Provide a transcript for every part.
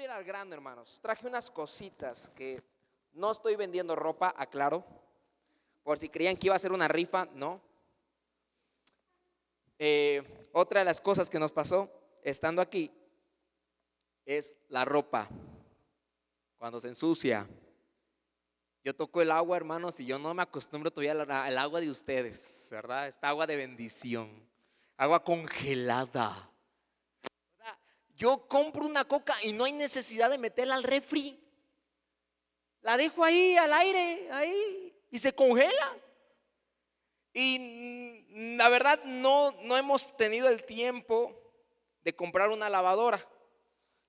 ir al grano, hermanos. Traje unas cositas que no estoy vendiendo ropa, aclaro. Por si creían que iba a ser una rifa, no. Eh, otra de las cosas que nos pasó estando aquí es la ropa. Cuando se ensucia. Yo toco el agua, hermanos, y yo no me acostumbro todavía al agua de ustedes, ¿verdad? Esta agua de bendición. Agua congelada. Yo compro una coca y no hay necesidad de meterla al refri. La dejo ahí al aire, ahí, y se congela. Y mm, la verdad no, no hemos tenido el tiempo de comprar una lavadora.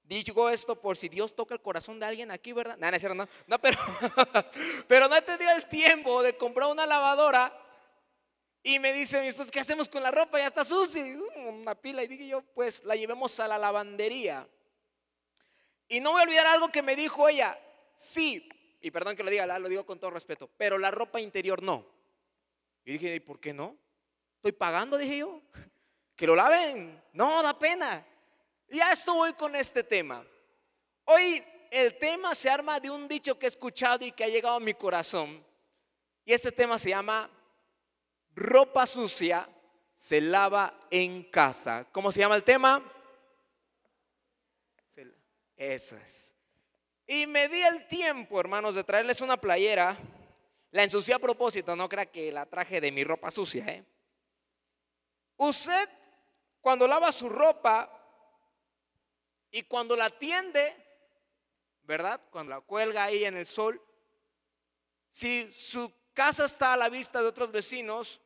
Digo esto por si Dios toca el corazón de alguien aquí, ¿verdad? No, no, no, no pero, pero no he tenido el tiempo de comprar una lavadora. Y me dice mi ¿qué hacemos con la ropa? Ya está sucia. Una pila. Y dije yo, pues la llevemos a la lavandería. Y no voy a olvidar algo que me dijo ella. Sí, y perdón que lo diga, lo digo con todo respeto, pero la ropa interior no. Y dije, ¿y por qué no? Estoy pagando, dije yo. Que lo laven. No, da pena. Ya estoy con este tema. Hoy el tema se arma de un dicho que he escuchado y que ha llegado a mi corazón. Y este tema se llama ropa sucia se lava en casa. ¿Cómo se llama el tema? Eso es. Y me di el tiempo, hermanos, de traerles una playera. La ensucié a propósito, no crea que la traje de mi ropa sucia. ¿eh? Usted, cuando lava su ropa, y cuando la tiende, ¿verdad? Cuando la cuelga ahí en el sol, si su casa está a la vista de otros vecinos,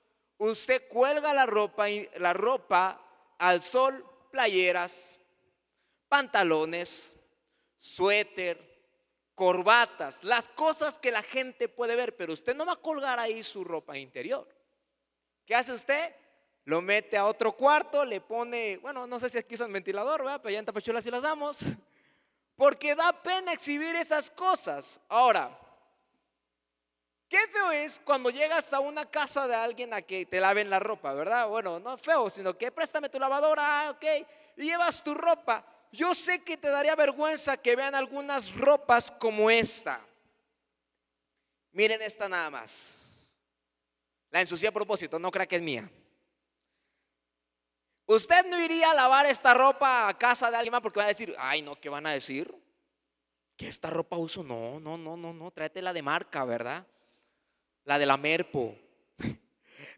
usted cuelga la ropa, la ropa al sol, playeras, pantalones, suéter, corbatas, las cosas que la gente puede ver, pero usted no va a colgar ahí su ropa interior. ¿Qué hace usted? lo mete a otro cuarto, le pone, bueno, no sé si aquí usan ventilador, ¿verdad? pero ya en Tapachula sí las damos, porque da pena exhibir esas cosas. Ahora, qué feo es cuando llegas a una casa de alguien a que te laven la ropa, ¿verdad? Bueno, no feo, sino que préstame tu lavadora, ah, ok, y llevas tu ropa. Yo sé que te daría vergüenza que vean algunas ropas como esta. Miren esta nada más. La ensucié a propósito, no crea que es mía. Usted no iría a lavar esta ropa a casa de alguien más porque va a decir, ay, no, ¿qué van a decir? Que esta ropa uso, no, no, no, no, no, tráete la de marca, ¿verdad? La de la Merpo.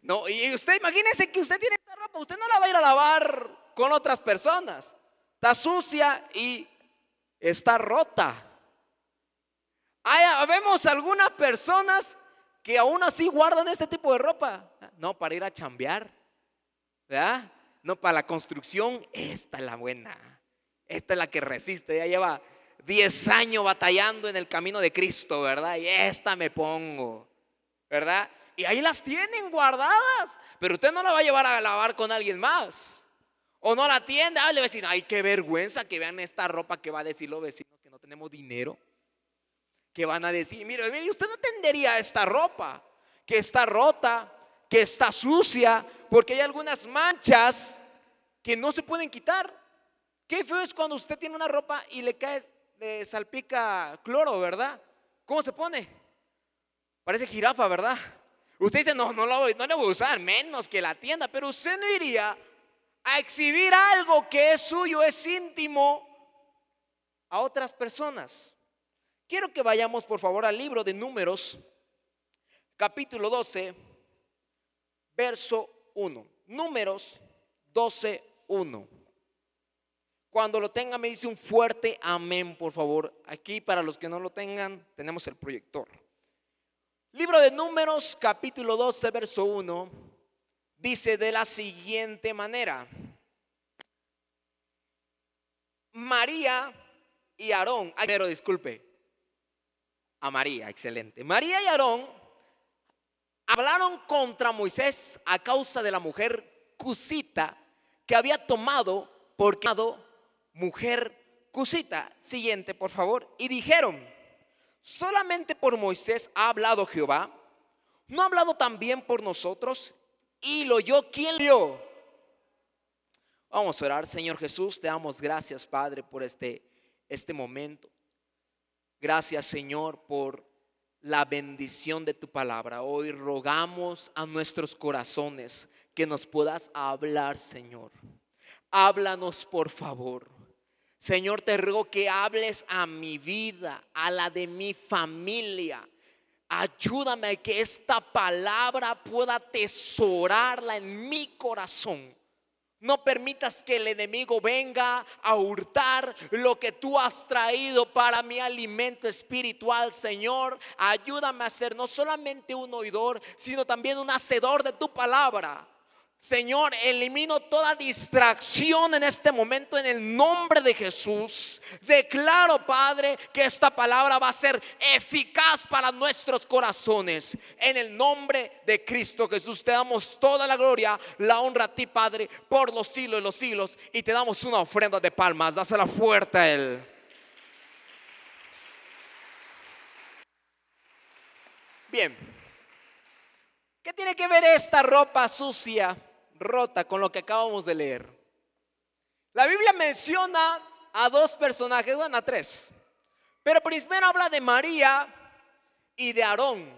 No, y usted imagínese que usted tiene esta ropa, usted no la va a ir a lavar con otras personas. Está sucia y está rota. Hay, vemos algunas personas que aún así guardan este tipo de ropa. No, para ir a chambear. ¿Verdad? No, para la construcción, esta es la buena. Esta es la que resiste. Ya lleva 10 años batallando en el camino de Cristo, ¿verdad? Y esta me pongo, ¿verdad? Y ahí las tienen guardadas. Pero usted no la va a llevar a lavar con alguien más. O no la tiende. Ah, le va a decir, ay, qué vergüenza que vean esta ropa que va a decir los vecinos que no tenemos dinero. Que van a decir, mire, mire, usted no tendería esta ropa que está rota, que está sucia, porque hay algunas manchas que no se pueden quitar. Qué feo es cuando usted tiene una ropa y le cae, le salpica cloro, ¿verdad? ¿Cómo se pone? Parece jirafa, ¿verdad? Usted dice, no, no lo voy, no voy a usar, menos que la tienda, pero usted no iría a exhibir algo que es suyo, es íntimo a otras personas. Quiero que vayamos por favor al libro de números, capítulo 12 verso 1. Números 12, 1. Cuando lo tenga me dice un fuerte amén, por favor. Aquí para los que no lo tengan, tenemos el proyector. Libro de Números, capítulo 12, verso 1, dice de la siguiente manera. María y Aarón, pero disculpe, a María, excelente. María y Aarón hablaron contra Moisés a causa de la mujer cusita que había tomado por mujer cusita. Siguiente, por favor. Y dijeron, solamente por Moisés ha hablado Jehová. ¿No ha hablado también por nosotros? Y lo yo, ¿quién lo Vamos a orar, Señor Jesús, te damos gracias, Padre, por este este momento. Gracias Señor por la bendición de tu palabra. Hoy rogamos a nuestros corazones que nos puedas hablar, Señor. Háblanos, por favor. Señor, te ruego que hables a mi vida, a la de mi familia. Ayúdame a que esta palabra pueda atesorarla en mi corazón no permitas que el enemigo venga a hurtar lo que tú has traído para mi alimento espiritual, Señor. Ayúdame a ser no solamente un oidor, sino también un hacedor de tu palabra. Señor, elimino toda distracción en este momento en el nombre de Jesús. Declaro, Padre, que esta palabra va a ser eficaz para nuestros corazones. En el nombre de Cristo Jesús te damos toda la gloria, la honra a ti, Padre, por los siglos de los siglos. Y te damos una ofrenda de palmas. Dásela fuerte a Él. Bien. ¿Qué tiene que ver esta ropa sucia? rota con lo que acabamos de leer. La Biblia menciona a dos personajes, bueno, a tres. Pero primero habla de María y de Aarón,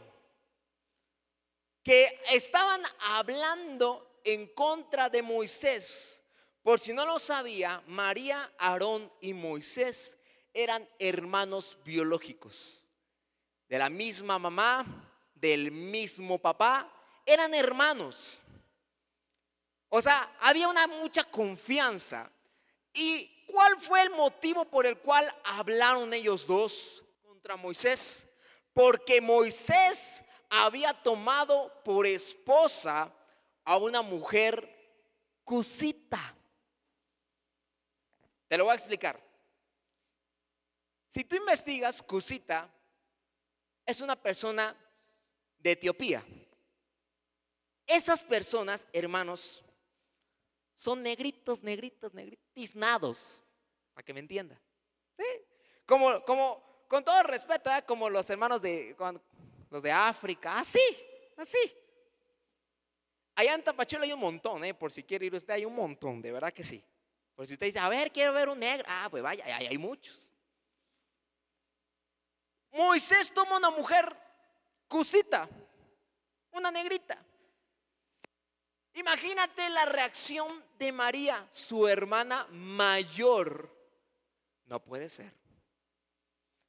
que estaban hablando en contra de Moisés. Por si no lo sabía, María, Aarón y Moisés eran hermanos biológicos. De la misma mamá, del mismo papá, eran hermanos. O sea, había una mucha confianza. ¿Y cuál fue el motivo por el cual hablaron ellos dos contra Moisés? Porque Moisés había tomado por esposa a una mujer cusita. Te lo voy a explicar. Si tú investigas, Cusita es una persona de Etiopía. Esas personas, hermanos, son negritos, negritos, negritos, tiznados, para que me entienda. ¿Sí? Como, como, con todo respeto, ¿eh? como los hermanos de, los de África, así, así. Allá en Tapachula hay un montón, ¿eh? por si quiere ir usted, hay un montón, de verdad que sí. Por si usted dice, a ver, quiero ver un negro, ah, pues vaya, hay, hay muchos. Moisés toma una mujer cusita, una negrita. Imagínate la reacción de María, su hermana mayor. No puede ser.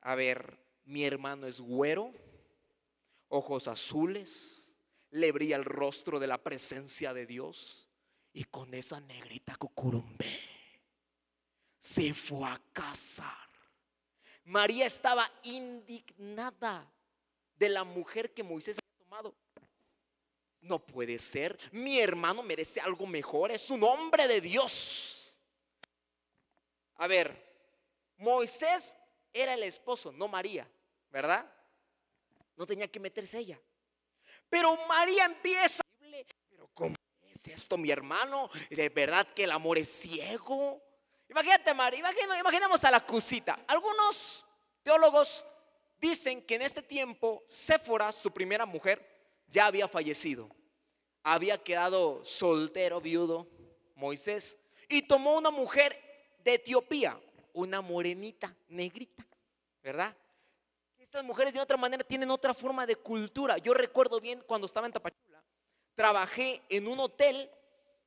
A ver, mi hermano es güero, ojos azules, le brilla el rostro de la presencia de Dios y con esa negrita cucurumbe se fue a casar. María estaba indignada de la mujer que Moisés había tomado. No puede ser. Mi hermano merece algo mejor. Es un hombre de Dios. A ver, Moisés era el esposo, no María, ¿verdad? No tenía que meterse ella. Pero María empieza. Pero ¿cómo es esto, mi hermano? ¿De verdad que el amor es ciego? Imagínate, María, imaginemos a la cusita. Algunos teólogos dicen que en este tiempo Séfora, su primera mujer, ya había fallecido. Había quedado soltero, viudo, Moisés, y tomó una mujer de Etiopía, una morenita, negrita, ¿verdad? Estas mujeres de otra manera tienen otra forma de cultura. Yo recuerdo bien cuando estaba en Tapachula, trabajé en un hotel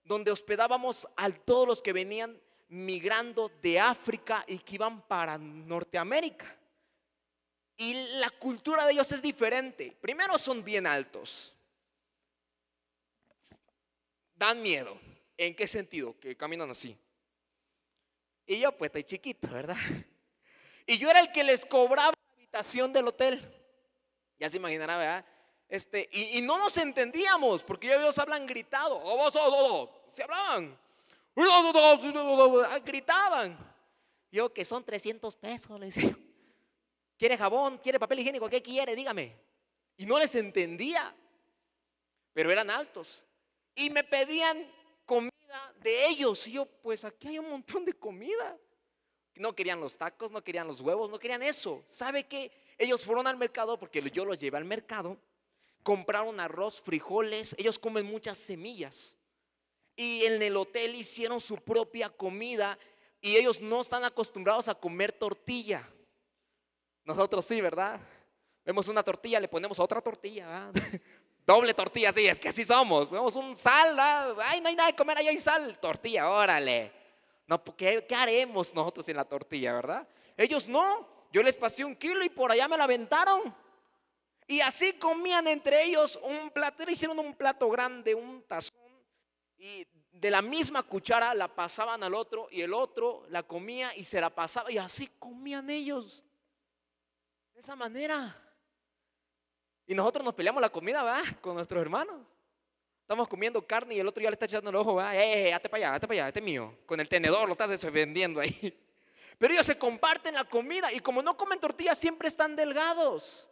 donde hospedábamos a todos los que venían migrando de África y que iban para Norteamérica. Y la cultura de ellos es diferente. Primero son bien altos. Dan miedo. ¿En qué sentido? Que caminan así. Y yo pues estoy chiquito, ¿verdad? Y yo era el que les cobraba la habitación del hotel. Ya se imaginará, ¿verdad? Este, y, no nos entendíamos, porque ellos hablan gritado. Se hablaban. Gritaban. Yo que son 300 pesos, le decía. ¿Quiere jabón? ¿Quiere papel higiénico? ¿Qué quiere? Dígame. Y no les entendía, pero eran altos. Y me pedían comida de ellos. Y yo, pues aquí hay un montón de comida. No querían los tacos, no querían los huevos, no querían eso. ¿Sabe qué? Ellos fueron al mercado porque yo los llevé al mercado. Compraron arroz, frijoles. Ellos comen muchas semillas. Y en el hotel hicieron su propia comida y ellos no están acostumbrados a comer tortilla. Nosotros sí, ¿verdad? Vemos una tortilla, le ponemos otra tortilla, doble tortilla, sí, es que así somos. Vemos un sal, ay, no hay nada de comer, ahí hay sal, tortilla, órale. No, ¿qué, ¿qué haremos nosotros en la tortilla, verdad? Ellos no, yo les pasé un kilo y por allá me la aventaron. Y así comían entre ellos un plato, hicieron un plato grande, un tazón, y de la misma cuchara la pasaban al otro y el otro la comía y se la pasaba y así comían ellos. De esa manera. Y nosotros nos peleamos la comida, ¿va? Con nuestros hermanos. Estamos comiendo carne y el otro ya le está echando el ojo, va. Eh, eh, hazte para allá, hazte para allá, este es mío. Con el tenedor lo estás defendiendo ahí. Pero ellos se comparten la comida y como no comen tortillas siempre están delgados.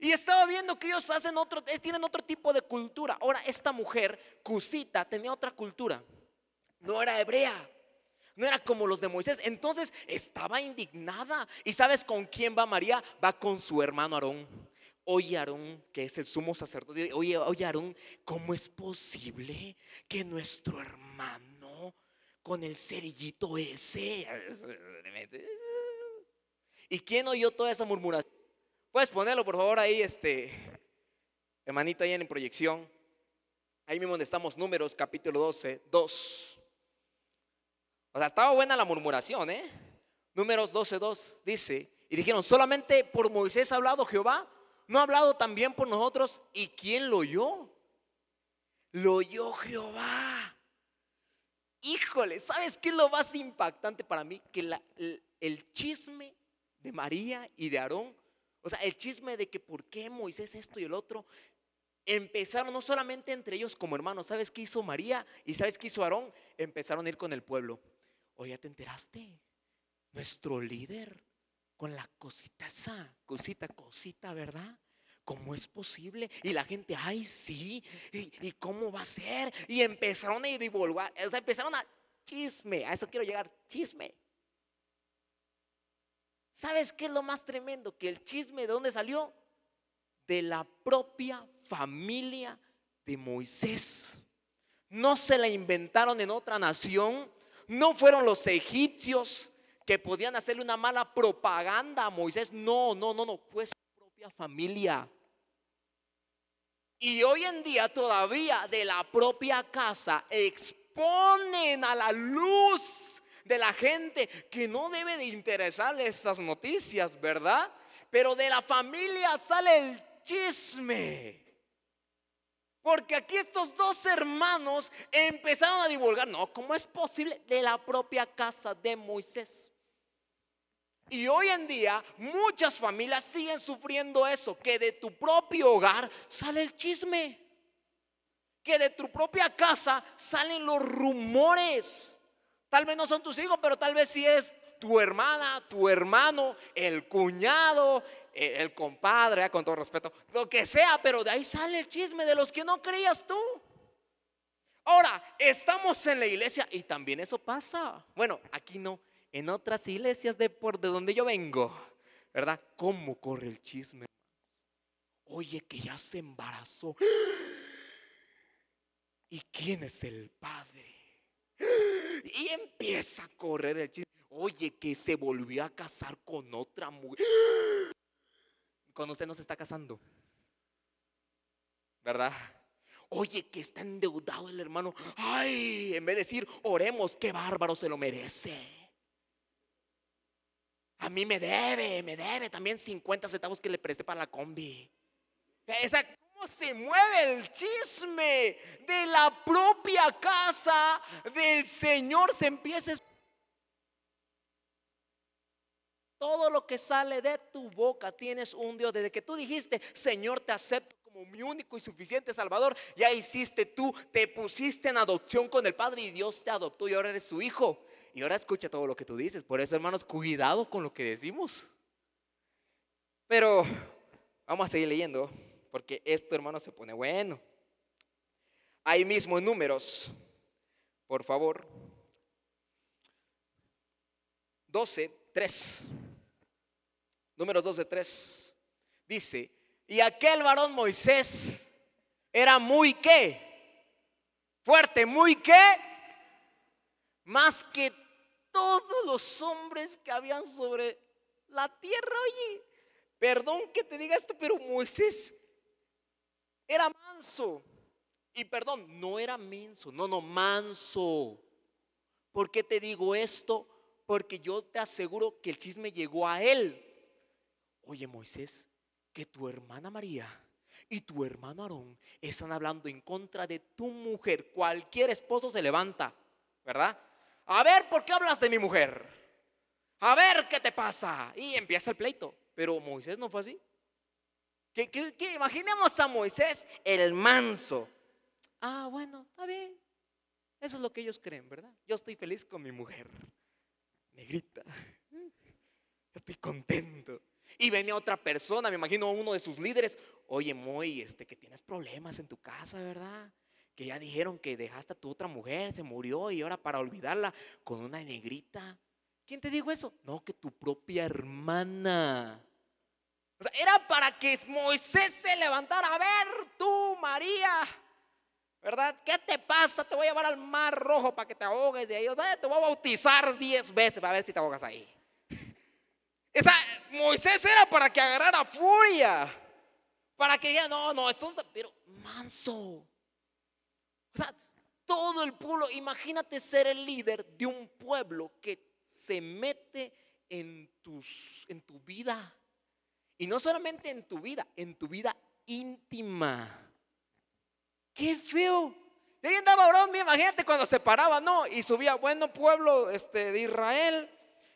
Y estaba viendo que ellos hacen otro, eh, tienen otro tipo de cultura. Ahora, esta mujer, Cusita, tenía otra cultura. No era hebrea. No era como los de Moisés. Entonces estaba indignada. ¿Y sabes con quién va María? Va con su hermano Aarón. Oye, Aarón, que es el sumo sacerdote. Oye, Aarón, ¿cómo es posible que nuestro hermano con el cerillito ese? ¿Y quién oyó toda esa murmuración? Puedes ponerlo, por favor, ahí, este, hermanito, ahí en proyección. Ahí mismo donde estamos, números, capítulo 12, 2. O sea, estaba buena la murmuración, ¿eh? Números 12, 2 dice, y dijeron, solamente por Moisés ha hablado Jehová, no ha hablado también por nosotros, ¿y quién lo oyó? Lo oyó Jehová. Híjole, ¿sabes qué es lo más impactante para mí? Que el, el chisme de María y de Aarón o sea, el chisme de que por qué Moisés esto y el otro, empezaron no solamente entre ellos como hermanos, ¿sabes qué hizo María y sabes qué hizo Aarón? Empezaron a ir con el pueblo. Oye, ¿te enteraste? Nuestro líder con la cosita esa, cosita, cosita, ¿verdad? ¿Cómo es posible? Y la gente, ay, sí, ¿y, cómo va a ser? Y empezaron a divulgar, o sea, empezaron a chisme, a eso quiero llegar, chisme. ¿Sabes qué es lo más tremendo? Que el chisme de dónde salió? De la propia familia de Moisés. No se la inventaron en otra nación. No fueron los egipcios que podían hacerle una mala propaganda a Moisés. No, no, no, no. Fue su propia familia. Y hoy en día todavía de la propia casa exponen a la luz de la gente que no debe de interesarle estas noticias, ¿verdad? Pero de la familia sale el chisme. Porque aquí estos dos hermanos empezaron a divulgar, no, ¿cómo es posible? De la propia casa de Moisés. Y hoy en día muchas familias siguen sufriendo eso, que de tu propio hogar sale el chisme, que de tu propia casa salen los rumores. Tal vez no son tus hijos, pero tal vez sí es tu hermana, tu hermano, el cuñado, el, compadre, ah, con todo respeto, lo que sea, pero de ahí sale el chisme de los que no creías tú. Ahora, estamos en la iglesia y también eso pasa. Bueno, aquí no, en otras iglesias de por de donde yo vengo, ¿verdad? ¿Cómo corre el chisme? Oye, que ya se embarazó. ¿Y quién es el padre? Y empieza a correr el chiste. Oye, que se volvió a casar con otra mujer. Cuando usted no se está casando. ¿Verdad? Oye, que está endeudado el hermano. Ay, en vez de decir, oremos, qué bárbaro se lo merece. A mí me debe, me debe también 50 centavos que le presté para la combi. Esa, se mueve el chisme de la propia casa del Señor. Se empieza. Todo lo que sale de tu boca tienes un Dios. Desde que tú dijiste, Señor, te acepto como mi único y suficiente Salvador, ya hiciste tú, te pusiste en adopción con el Padre y Dios te adoptó y ahora eres su hijo. Y ahora escucha todo lo que tú dices. Por eso, hermanos, cuidado con lo que decimos. Pero vamos a seguir leyendo porque esto, hermano, se pone bueno. Ahí mismo en números, por favor. 12, 3. Números 12, 3. Dice, y aquel varón Moisés era muy qué? Fuerte, muy qué? Más que todos los hombres que habían sobre la tierra. Oye, perdón que te diga esto, pero Moisés era manso. Y perdón, no era menso, no, no, manso. ¿Por qué te digo esto? Porque yo te aseguro que el chisme llegó a él. Oye, Moisés, que tu hermana María y tu hermano Aarón están hablando en contra de tu mujer. Cualquier esposo se levanta, ¿verdad? A ver, ¿por qué hablas de mi mujer? A ver, ¿qué te pasa? Y empieza el pleito. Pero Moisés no fue así. Que, imaginemos a Moisés el manso. Ah, bueno, está bien. Eso es lo que ellos creen, ¿verdad? Yo estoy feliz con mi mujer. Negrita. Estoy contento. Y venía otra persona, me imagino uno de sus líderes. Oye, Moy, este, que tienes problemas en tu casa, ¿verdad? Que ya dijeron que dejaste a tu otra mujer, se murió y ahora para olvidarla con una negrita. ¿Quién te dijo eso? No, que tu propia hermana. O sea, era para que Moisés se levantara. A ver, tú, María, ¿verdad? ¿Qué te pasa? Te voy a llevar al mar rojo para que te ahogues de ahí. O sea, te voy a bautizar diez veces para ver si te ahogas ahí. Esa, Moisés era para que agarrara furia. Para que diga, no, no, esto es, pero manso. O sea, todo el pueblo, imagínate ser el líder de un pueblo que se mete en, tus, en tu vida. Y no solamente en tu vida, en tu vida íntima. Qué feo. De ahí andaba Aarón, imagínate cuando se paraba, ¿no? Y subía, bueno pueblo este, de Israel.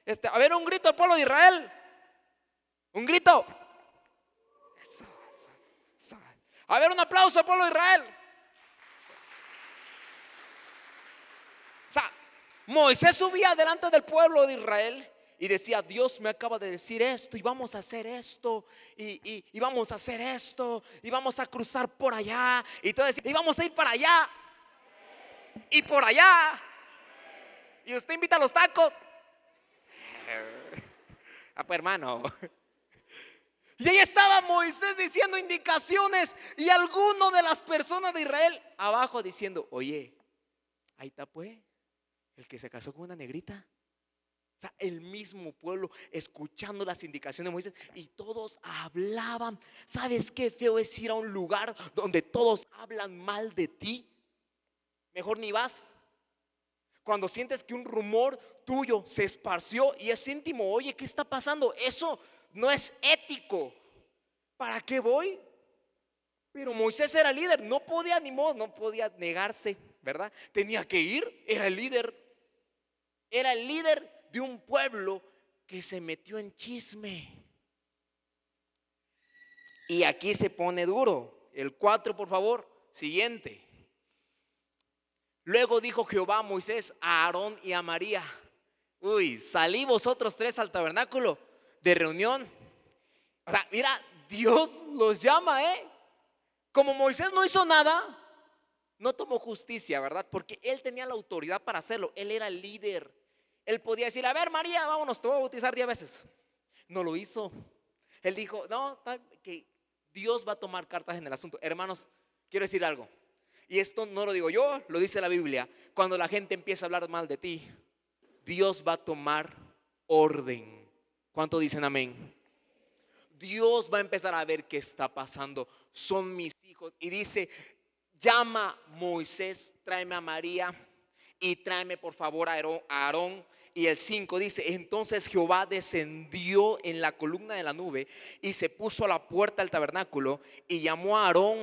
Este, a ver, un grito al pueblo de Israel. Un grito. A ver, un aplauso al pueblo de Israel. Moisés subía delante del pueblo de Israel y decía, Dios me acaba de decir esto y vamos a hacer esto y, vamos a hacer esto y vamos a cruzar por allá y todo y vamos a ir para allá y por allá. Y usted invita a los tacos. Ah, pues hermano. Y ahí estaba Moisés diciendo indicaciones y alguno de las personas de Israel abajo diciendo, oye, ahí está pues el que se casó con una negrita. O sea, el mismo pueblo escuchando las indicaciones de Moisés y todos hablaban. ¿Sabes qué feo es ir a un lugar donde todos hablan mal de ti? Mejor ni vas. Cuando sientes que un rumor tuyo se esparció y es íntimo, oye, ¿qué está pasando? Eso no es ético. ¿Para qué voy? Pero Moisés era líder, no podía ni modo, no podía negarse, ¿verdad? Tenía que ir, era el líder. Era el líder de un pueblo que se metió en chisme. Y aquí se pone duro. El 4, por favor, siguiente. Luego dijo Jehová a Moisés, a Aarón y a María. Uy, salí vosotros tres al tabernáculo de reunión. O sea, mira, Dios los llama, ¿eh? Como Moisés no hizo nada, no tomó justicia, ¿verdad? Porque él tenía la autoridad para hacerlo. Él era el líder. Él podía decir, a ver, María, vámonos, te voy a bautizar diez veces. No lo hizo. Él dijo, no, que Dios va a tomar cartas en el asunto. Hermanos, quiero decir algo. Y esto no lo digo yo, lo dice la Biblia. Cuando la gente empieza a hablar mal de ti, Dios va a tomar orden. ¿Cuánto dicen amén? Dios va a empezar a ver qué está pasando. Son mis hijos. Y dice, llama Moisés, tráeme a María y tráeme por favor a Aarón. Y el 5 dice, entonces Jehová descendió en la columna de la nube y se puso a la puerta del tabernáculo y llamó a Aarón,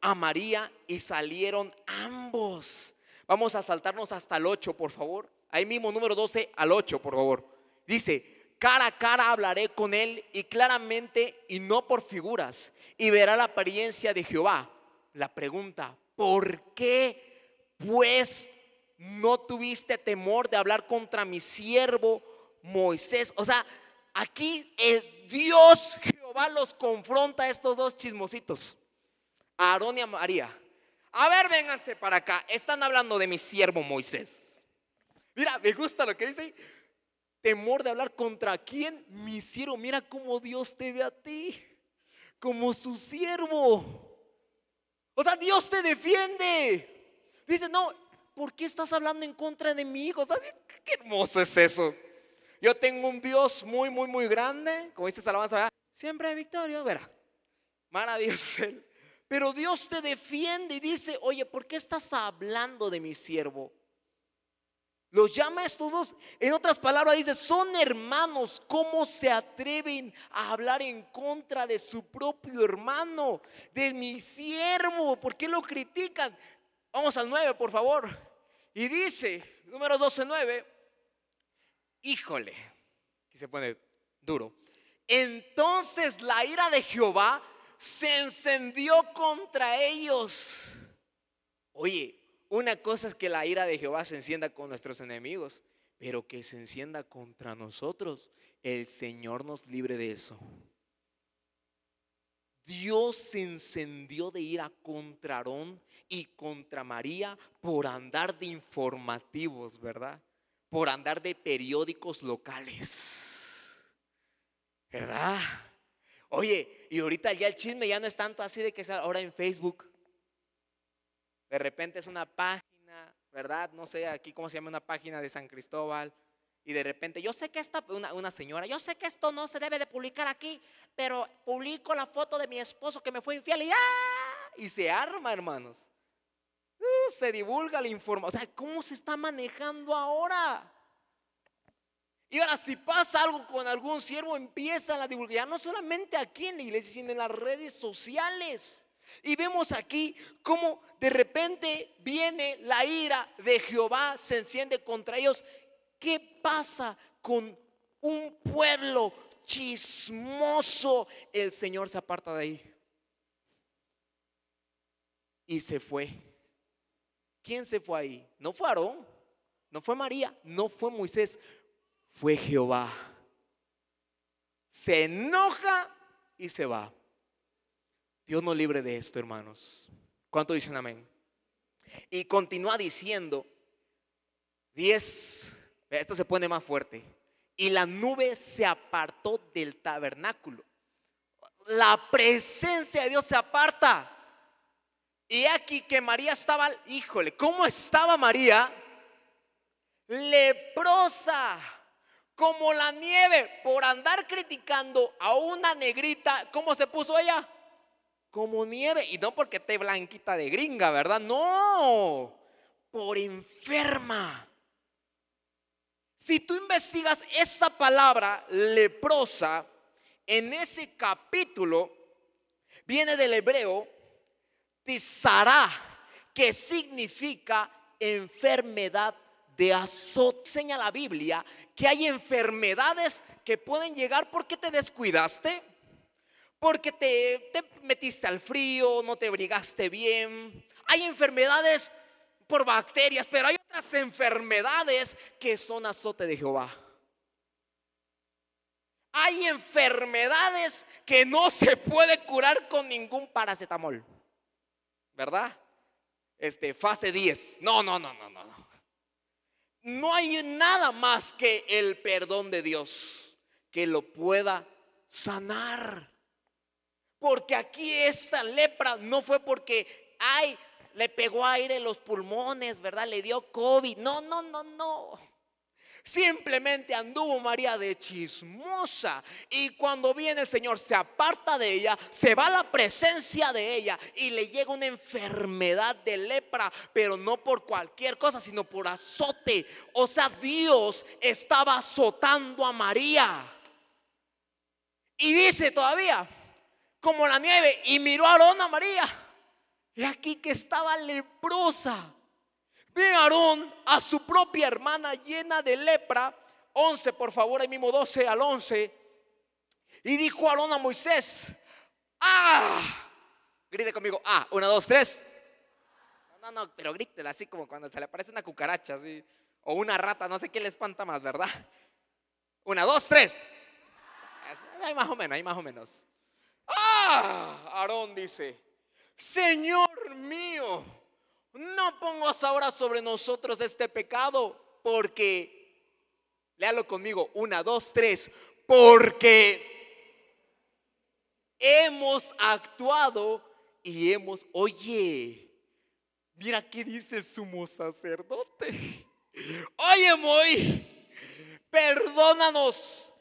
a María y salieron ambos. Vamos a saltarnos hasta el 8, por favor. Ahí mismo, número 12 al 8, por favor. Dice, cara a cara hablaré con él y claramente y no por figuras y verá la apariencia de Jehová. La pregunta, ¿por qué pues no tuviste temor de hablar contra mi siervo Moisés? O sea, aquí el Dios Jehová los confronta a estos dos chismositos, a Aarón y a María. A ver, vénganse para acá. Están hablando de mi siervo Moisés. Mira, me gusta lo que dice. Temor de hablar contra quién? Mi siervo. Mira cómo Dios te ve a ti. Como su siervo. O sea, Dios te defiende. Dice, no, ¿por qué estás hablando en contra de mi hijo? qué hermoso es eso. Yo tengo un Dios muy, muy, muy grande, como dice alabanza, siempre de victoria, verá. Maravilloso él. Pero Dios te defiende y dice, oye, ¿por qué estás hablando de mi siervo? Los llama estos dos. En otras palabras dice, son hermanos. ¿Cómo se atreven a hablar en contra de su propio hermano, de mi siervo? ¿Por qué lo critican? Vamos al 9, por favor. Y dice, número 12, 9, híjole, aquí se pone duro. Entonces la ira de Jehová se encendió contra ellos. Oye, una cosa es que la ira de Jehová se encienda con nuestros enemigos, pero que se encienda contra nosotros. El Señor nos libre de eso. Dios se encendió de ira contra Aarón y contra María por andar de informativos, ¿verdad? Por andar de periódicos locales. ¿Verdad? Oye, y ahorita ya el chisme ya no es tanto así de que sea ahora en Facebook. De repente es una página, ¿verdad? No sé aquí cómo se llama una página de San Cristóbal. Y de repente, yo sé que esta, una, señora, yo sé que esto no se debe de publicar aquí, pero publico la foto de mi esposo que me fue infiel y. Y se arma, hermanos. Uh, se divulga la información. O sea, ¿cómo se está manejando ahora? Y ahora si pasa algo con algún siervo, empieza la divulgación, no solamente aquí en la iglesia, sino en las redes sociales. Y vemos aquí cómo de repente viene la ira de Jehová, se enciende contra ellos. ¿Qué pasa con un pueblo chismoso? El Señor se aparta de ahí. Y se fue. ¿Quién se fue ahí? No fue Aarón, no fue María, no fue Moisés, fue Jehová. Se enoja y se va. Dios nos libre de esto, hermanos. ¿Cuánto dicen amén? Y continúa diciendo, 10, esto se pone más fuerte, y la nube se apartó del tabernáculo. La presencia de Dios se aparta. Y aquí que María estaba, híjole, ¿cómo estaba María? Leprosa como la nieve, por andar criticando a una negrita, ¿cómo se puso ella? Como nieve. Y no porque esté blanquita de gringa, ¿verdad? No, por enferma. Si tú investigas esa palabra leprosa, en ese capítulo viene del hebreo tisará, que significa enfermedad de azote. Enseña la Biblia que hay enfermedades que pueden llegar porque te descuidaste, porque te, te metiste al frío, no te abrigaste bien. Hay enfermedades por bacterias, pero hay otras enfermedades que son azote de Jehová. Hay enfermedades que no se puede curar con ningún paracetamol. ¿Verdad? Este, fase 10. No, no, no, no, no no hay nada más que el perdón de Dios que lo pueda sanar. Porque aquí esta lepra no fue porque, ay, le pegó aire en los pulmones, ¿verdad? Le dio COVID. No, no, no, no. Simplemente anduvo María de chismosa. Y cuando viene el Señor, se aparta de ella, se va a la presencia de ella y le llega una enfermedad de lepra, pero no por cualquier cosa, sino por azote. O sea, Dios estaba azotando a María. Y dice todavía, como la nieve, y miró a Aarón a María. Y aquí que estaba leprosa. Ve Aarón a su propia hermana llena de lepra. 11, por favor, ahí mismo 12 al 11. Y dijo Aarón a Moisés, ¡ah! Grite conmigo, ¡ah! Una, dos, tres. No, no, pero grítela así como cuando se le aparece una cucaracha, así. O una rata, no sé qué le espanta más, ¿verdad? Una, dos, tres. Ahí más o menos, ahí más o menos. ¡Ah! Aarón dice, Señor mío no pongas ahora sobre nosotros este pecado, porque, léalo conmigo, una, dos, tres, porque hemos actuado y hemos, oye, Mira qué dice el sumo sacerdote. Oye, Moy, perdónanos.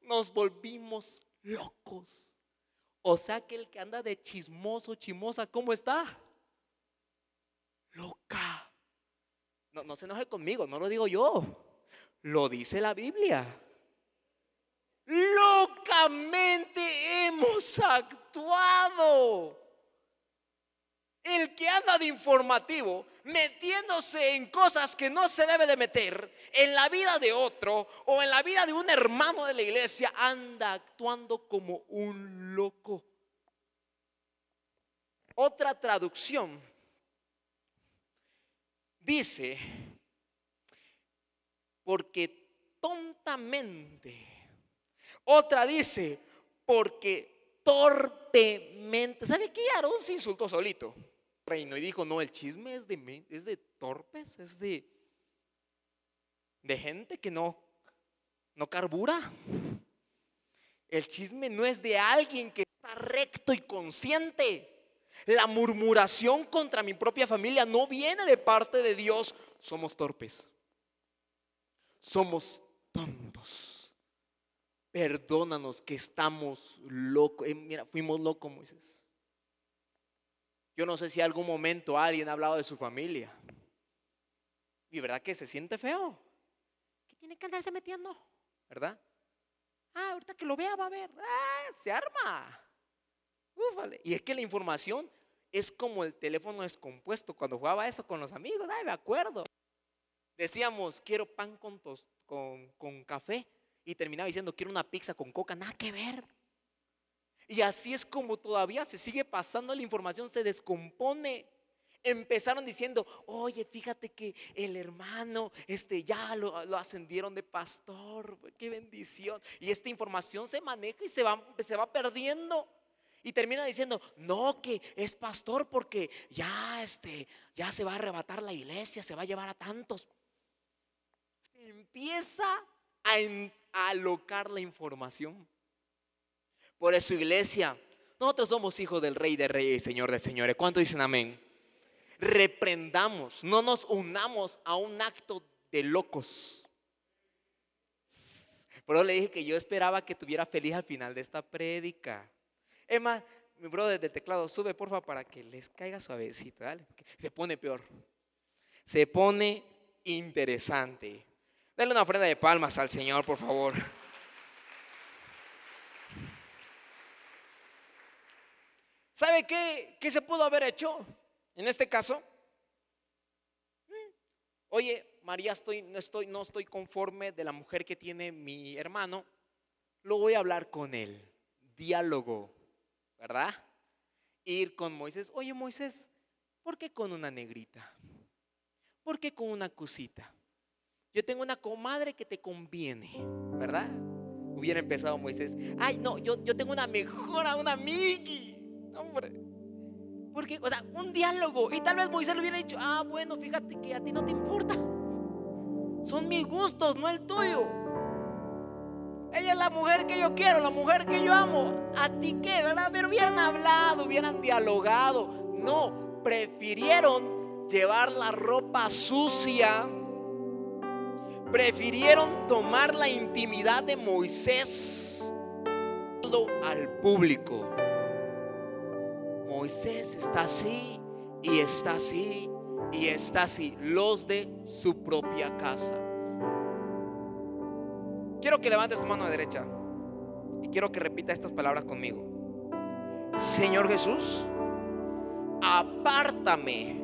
Nos volvimos locos. O sea que el que anda de chismoso, chimosa, ¿cómo está? Loca. No, no se enoje conmigo, no lo digo yo. Lo dice la Biblia. Locamente hemos actuado. El que anda de informativo, metiéndose en cosas que no se debe de meter en la vida de otro o en la vida de un hermano de la iglesia, anda actuando como un loco. Otra traducción dice, porque tontamente. Otra dice, porque torpemente. ¿Sabe qué? Aarón se insultó solito reino y dijo, no, el chisme es de, es de torpes, es de, de gente que no, no carbura. El chisme no es de alguien que está recto y consciente. La murmuración contra mi propia familia no viene de parte de Dios. Somos torpes. Somos tontos. Perdónanos que estamos locos. Eh, mira, fuimos locos, Moisés. Yo no sé si algún momento alguien ha hablado de su familia. Y verdad que se siente feo. ¿Qué tiene que andarse metiendo? ¿Verdad? Ah, ahorita que lo vea va a ver. Ah, se arma. Ufale. Y es que la información es como el teléfono descompuesto. Cuando jugaba eso con los amigos, ay, me acuerdo. Decíamos, quiero pan con, con, con café. Y terminaba diciendo, quiero una pizza con coca. Nada que ver. Y así es como todavía se sigue pasando la información, se descompone. Empezaron diciendo, oye, fíjate que el hermano, este ya lo, ascendieron de pastor, qué bendición. Y esta información se maneja y se va, se va perdiendo. Y termina diciendo, no, que es pastor porque ya, este, ya se va a arrebatar la iglesia, se va a llevar a tantos. Se empieza a, a alocar la información. Por eso, iglesia, nosotros somos hijos del Rey de Reyes y Señor de Señores. ¿Cuánto dicen amén? Reprendamos, no nos unamos a un acto de locos. Pero le dije que yo esperaba que tuviera feliz al final de esta prédica. Emma, mi brother del teclado, sube porfa para que les caiga suavecito, ¿vale? Se pone peor. Se pone interesante. Dale una ofrenda de palmas al Señor, por favor. ¿Sabe qué, qué se pudo haber hecho en este caso? Mm, oye, María, estoy, no, estoy, no estoy conforme de la mujer que tiene mi hermano. Lo voy a hablar con él. Diálogo, ¿verdad? Ir con Moisés. Oye, Moisés, ¿por qué con una negrita? ¿Por qué con una cosita? Yo tengo una comadre que te conviene, ¿verdad? Hubiera empezado Moisés. Ay, no, yo, yo tengo una mejora, una amigui Porque, o sea, un diálogo. Y tal vez Moisés le hubiera dicho, ah, bueno, fíjate que a ti no te importa. Son mis gustos, no el tuyo. Ella es la mujer que yo quiero, la mujer que yo amo. ¿A ti qué, verdad? Pero hubieran hablado, hubieran dialogado. No, prefirieron llevar la ropa sucia. Prefirieron tomar la intimidad de Moisés al público. Moisés está así y está así y está así. Los de su propia casa. Quiero que levantes tu mano derecha y quiero que repita estas palabras conmigo. Señor Jesús, apártame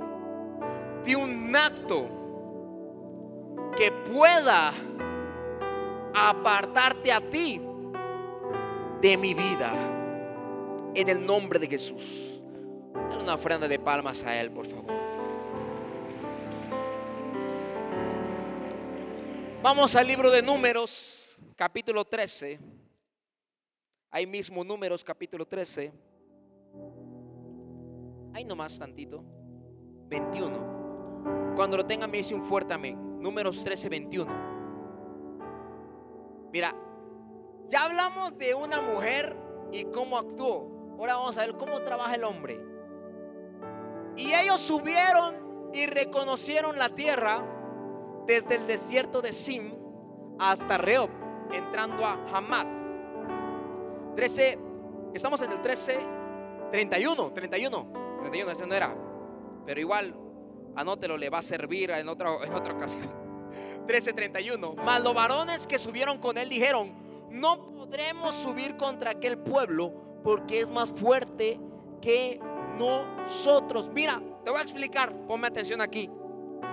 de un acto que pueda apartarte a ti de mi vida en el nombre de Jesús una ofrenda de palmas a Él, por favor. Vamos al libro de Números, capítulo 13. Ahí mismo, Números, capítulo 13. Ahí nomás tantito. 21. Cuando lo tenga me dice un fuerte amén. Números 13, 21. Mira, ya hablamos de una mujer y cómo actuó. Ahora vamos a ver cómo trabaja el hombre. Y ellos subieron y reconocieron la tierra desde el desierto de Sim hasta Reob, entrando a Hamad. 13, estamos en el 13, 31, 31, 31, ese no era, pero igual, anótelo, le va a servir en otra, en otra ocasión. 13:31. Mas los varones que subieron con él dijeron: No podremos subir contra aquel pueblo porque es más fuerte que nosotros. Mira, te voy a explicar, ponme atención aquí.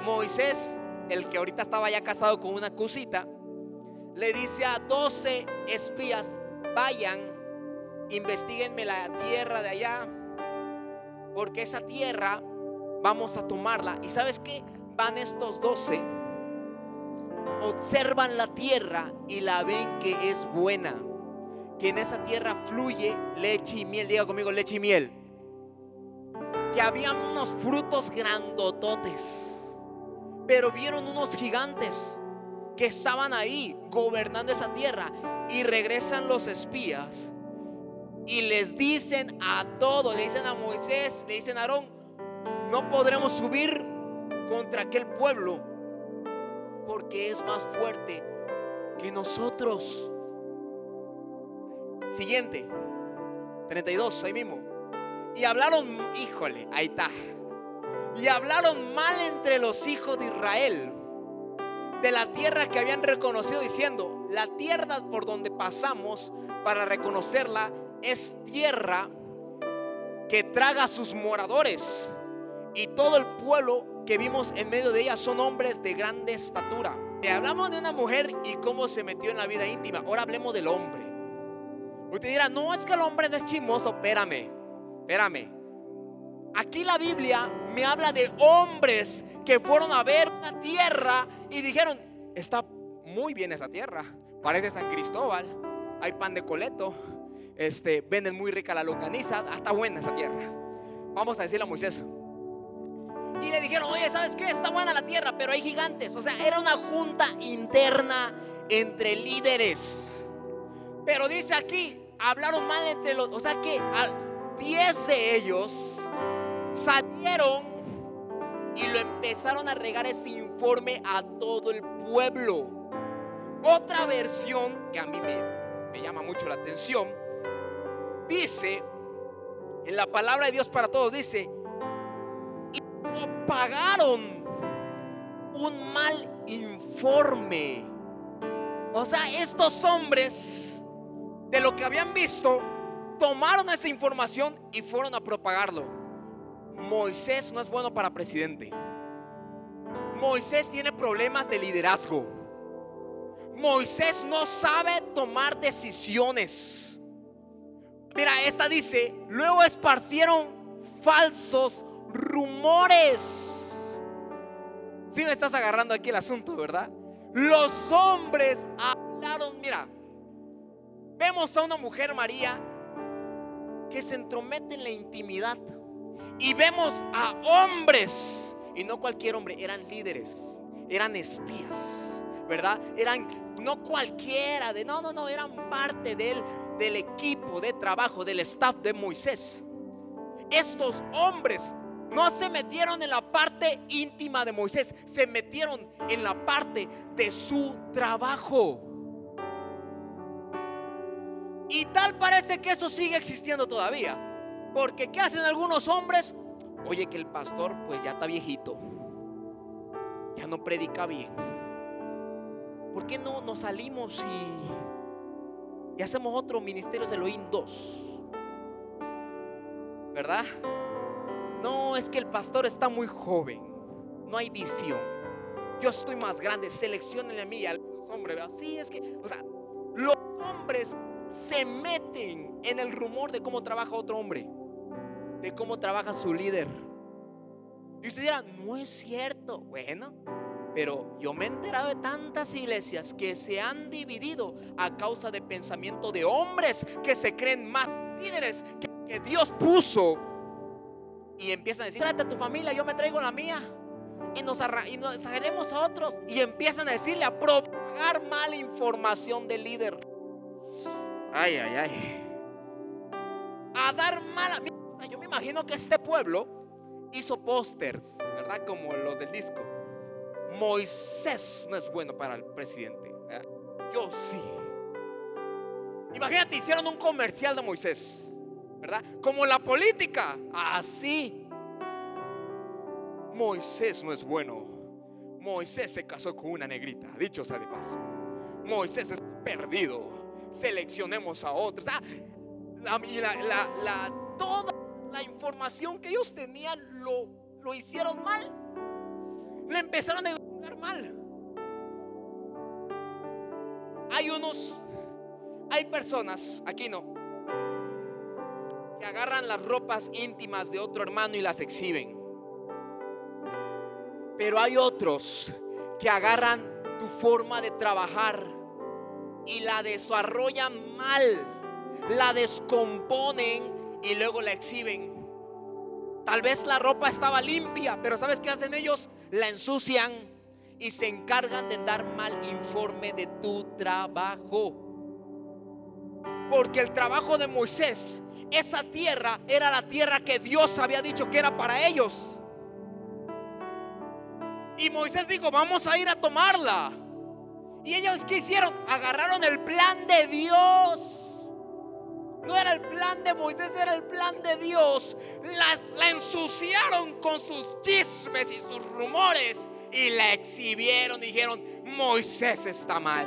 Moisés, el que ahorita estaba ya casado con una cosita, le dice a 12 espías, vayan, investiguenme la tierra de allá, porque esa tierra vamos a tomarla. ¿Y sabes qué? Van estos 12, observan la tierra y la ven que es buena, que en esa tierra fluye leche y miel. Diga conmigo, leche y miel. Que había unos frutos grandototes, pero vieron unos gigantes que estaban ahí gobernando esa tierra y regresan los espías y les dicen a todos, le dicen a Moisés, le dicen a Aarón, no podremos subir contra aquel pueblo porque es más fuerte que nosotros. Siguiente, 32, ahí mismo. Y hablaron, híjole, ahí está. Y hablaron mal entre los hijos de Israel de la tierra que habían reconocido diciendo, la tierra por donde pasamos para reconocerla es tierra que traga a sus moradores y todo el pueblo que vimos en medio de ella son hombres de grande estatura. hablamos de una mujer y cómo se metió en la vida íntima. Ahora hablemos del hombre. Usted dirá, no es que el hombre no es chismoso. Espérame, espérame. Aquí la Biblia me habla de hombres que fueron a ver una tierra y dijeron, está muy bien esa tierra. Parece San Cristóbal. Hay pan de coleto. Este, venden muy rica la longaniza. Ah, está buena esa tierra. Vamos a decirle a Moisés, y le dijeron, oye, ¿sabes qué? Está buena la tierra, pero hay gigantes. O sea, era una junta interna entre líderes. Pero dice aquí, hablaron mal entre los... O sea que 10 de ellos salieron y lo empezaron a regar ese informe a todo el pueblo. Otra versión que a mí me, llama mucho la atención, dice, en la palabra de Dios para todos, dice, pagaron un mal informe. O sea, estos hombres, de lo que habían visto, tomaron esa información y fueron a propagarlo. Moisés no es bueno para presidente. Moisés tiene problemas de liderazgo. Moisés no sabe tomar decisiones. Mira, esta dice, luego esparcieron falsos rumores. Si me estás agarrando aquí el asunto, ¿verdad? Los hombres hablaron, mira, vemos a una mujer María que se entromete en la intimidad y vemos a hombres, y no cualquier hombre, eran líderes, eran espías, ¿verdad? Eran no cualquiera, de no, no, no, eran parte del, del equipo de trabajo, del staff de Moisés. Estos hombres no se metieron en la parte íntima de Moisés, se metieron en la parte de su trabajo. Y tal parece que eso sigue existiendo todavía. Porque ¿qué hacen algunos hombres? Oye, que el pastor pues ya está viejito. Ya no predica bien. ¿Por qué no nos salimos y, y hacemos otro ministerio de Elohim 2? ¿Verdad? No, es que el pastor está muy joven. No hay visión. Yo estoy más grande. Seleccionen a mí a los hombres. Sí, es que, o sea, los hombres se meten en el rumor de cómo trabaja otro hombre, de cómo trabaja su líder. Y usted dirá, no es cierto. Bueno, pero yo me he enterado de tantas iglesias que se han dividido a causa de pensamiento de hombres que se creen más líderes que Dios puso y empiezan a decir, tráete a tu familia, yo me traigo la mía. Y nos, y a otros. Y empiezan a decirle, a propagar mala información del líder. Ay, ay, ay. A dar mala. Yo me imagino que este pueblo hizo pósters, ¿verdad? Como los del disco. Moisés no es bueno para el presidente. Yo sí. Imagínate, hicieron un comercial de Moisés, ¿verdad? Como la política, así. Moisés no es bueno. Moisés se casó con una negrita, dicho sea de paso. Moisés es perdido. Seleccionemos a otros. Ah, la, toda la información que ellos tenían lo, lo hicieron mal. Le empezaron a educar mal. Hay unos, hay personas, aquí no, que agarran las ropas íntimas de otro hermano y las exhiben. Pero hay otros que agarran tu forma de trabajar y la desarrollan mal, la descomponen y luego la exhiben. Tal vez la ropa estaba limpia, pero ¿sabes qué hacen ellos? La ensucian y se encargan de dar mal informe de tu trabajo. Porque el trabajo de Moisés, esa tierra era la tierra que Dios había dicho que era para ellos. Y Moisés dijo, vamos a ir a tomarla. Y ellos qué hicieron? Agarraron el plan de Dios. No era el plan de Moisés, era el plan de Dios. la ensuciaron con sus chismes y sus rumores y la exhibieron. Dijeron, Moisés está mal.